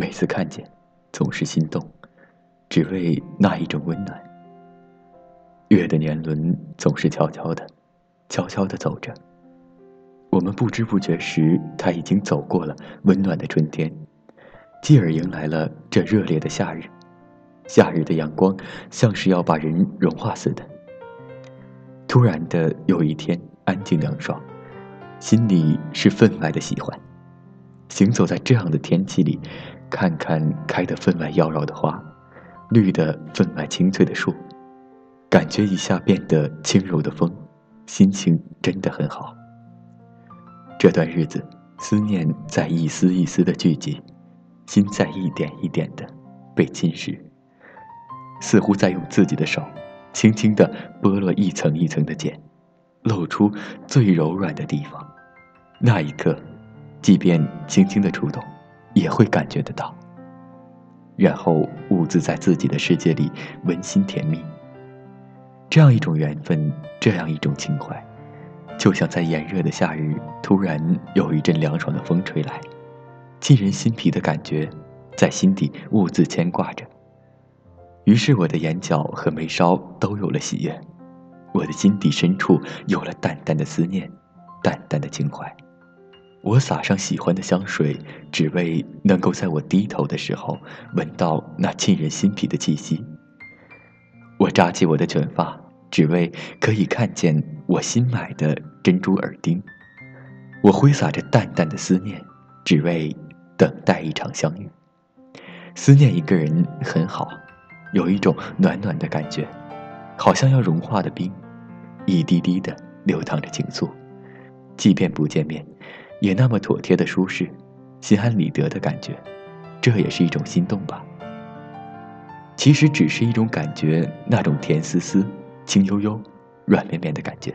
每次看见，总是心动，只为那一种温暖。月的年轮总是悄悄的，悄悄的走着。我们不知不觉时，它已经走过了温暖的春天，继而迎来了这热烈的夏日。夏日的阳光像是要把人融化似的。突然的有一天，安静凉爽，心里是分外的喜欢。行走在这样的天气里，看看开得分外妖娆的花，绿的分外清脆的树，感觉一下变得轻柔的风，心情真的很好。这段日子，思念在一丝一丝的聚集，心在一点一点的被侵蚀。似乎在用自己的手，轻轻地剥落一层一层的茧，露出最柔软的地方。那一刻，即便轻轻的触动，也会感觉得到。然后兀自在自己的世界里温馨甜蜜。这样一种缘分，这样一种情怀，就像在炎热的夏日，突然有一阵凉爽的风吹来，沁人心脾的感觉，在心底兀自牵挂着。于是我的眼角和眉梢都有了喜悦，我的心底深处有了淡淡的思念，淡淡的情怀。我撒上喜欢的香水，只为能够在我低头的时候闻到那沁人心脾的气息。我扎起我的卷发，只为可以看见我新买的珍珠耳钉。我挥洒着淡淡的思念，只为等待一场相遇。思念一个人很好。有一种暖暖的感觉，好像要融化的冰，一滴滴的流淌着情愫。即便不见面，也那么妥帖的舒适，心安理得的感觉，这也是一种心动吧。其实只是一种感觉，那种甜丝丝、轻悠悠、软绵绵的感觉，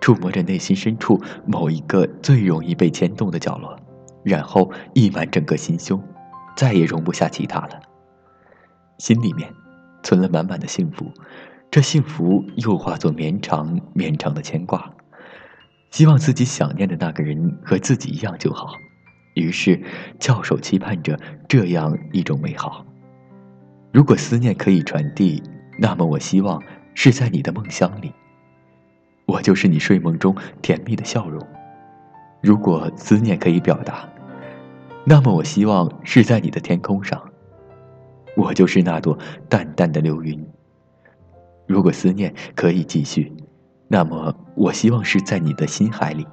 触摸着内心深处某一个最容易被牵动的角落，然后溢满整个心胸，再也容不下其他了。心里面存了满满的幸福，这幸福又化作绵长绵长的牵挂。希望自己想念的那个人和自己一样就好，于是翘首期盼着这样一种美好。如果思念可以传递，那么我希望是在你的梦乡里，我就是你睡梦中甜蜜的笑容。如果思念可以表达，那么我希望是在你的天空上。我就是那朵淡淡的流云。如果思念可以继续，那么我希望是在你的心海里。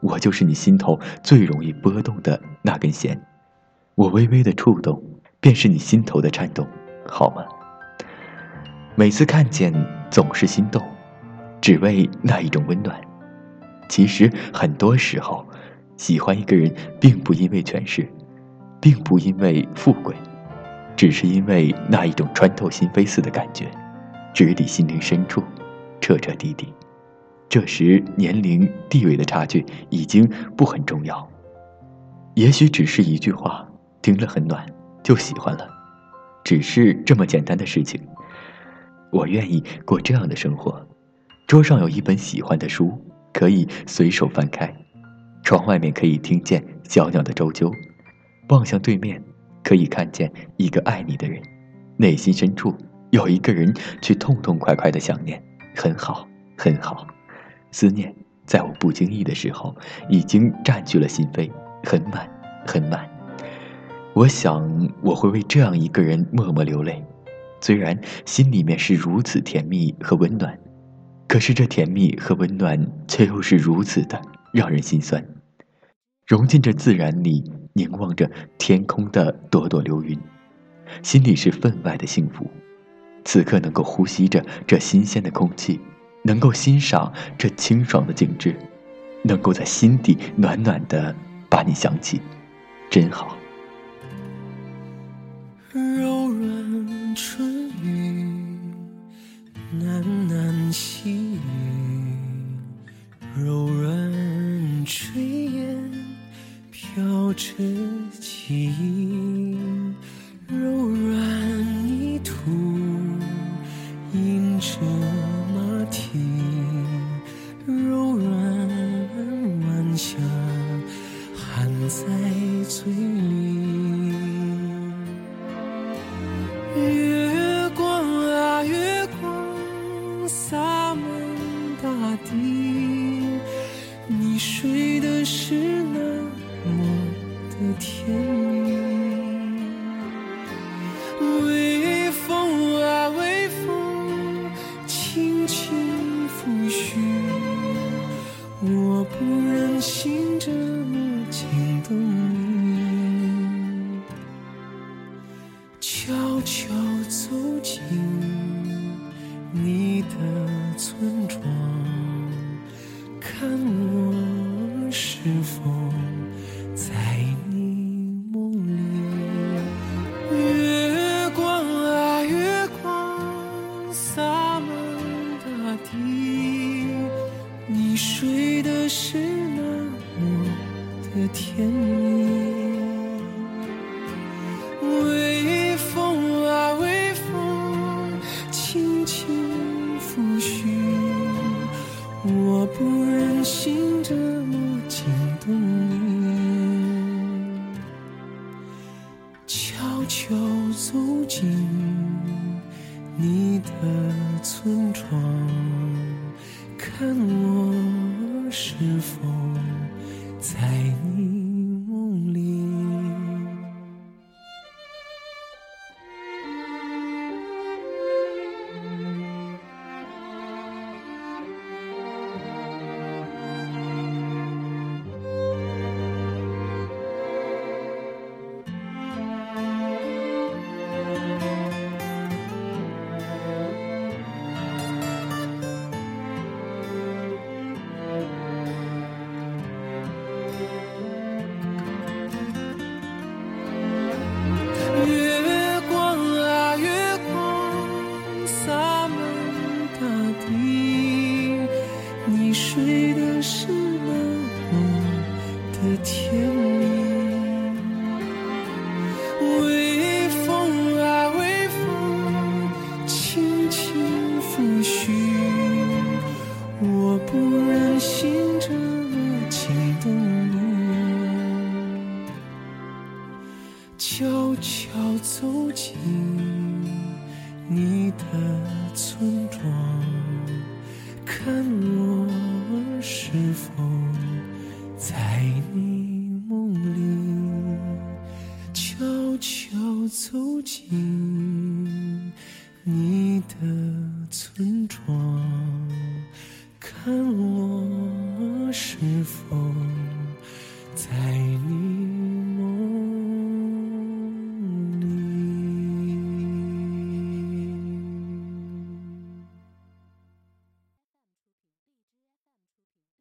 我就是你心头最容易波动的那根弦，我微微的触动，便是你心头的颤动，好吗？每次看见，总是心动，只为那一种温暖。其实很多时候，喜欢一个人，并不因为权势，并不因为富贵。只是因为那一种穿透心扉似的感觉，直抵心灵深处，彻彻底底。这时年龄地位的差距已经不很重要，也许只是一句话，听了很暖，就喜欢了，只是这么简单的事情。我愿意过这样的生活，桌上有一本喜欢的书，可以随手翻开，窗外面可以听见小鸟的啾啾，望向对面。可以看见一个爱你的人，内心深处有一个人去痛痛快快的想念，很好，很好。思念在我不经意的时候，已经占据了心扉，很满，很满。我想我会为这样一个人默默流泪，虽然心里面是如此甜蜜和温暖，可是这甜蜜和温暖却又是如此的让人心酸。融进这自然里，凝望着天空的朵朵流云，心里是分外的幸福。此刻能够呼吸着这新鲜的空气，能够欣赏这清爽的景致，能够在心底暖暖的把你想起，真好。柔软春印着马蹄，村庄，看我是否在你梦里。月光啊，月光洒满大地，你睡的是那么的甜蜜。我不忍心这么惊动你。悄悄走进你的村庄，看我是否在睡的是那么的甜是否在你梦里悄悄走进你的村庄看我是否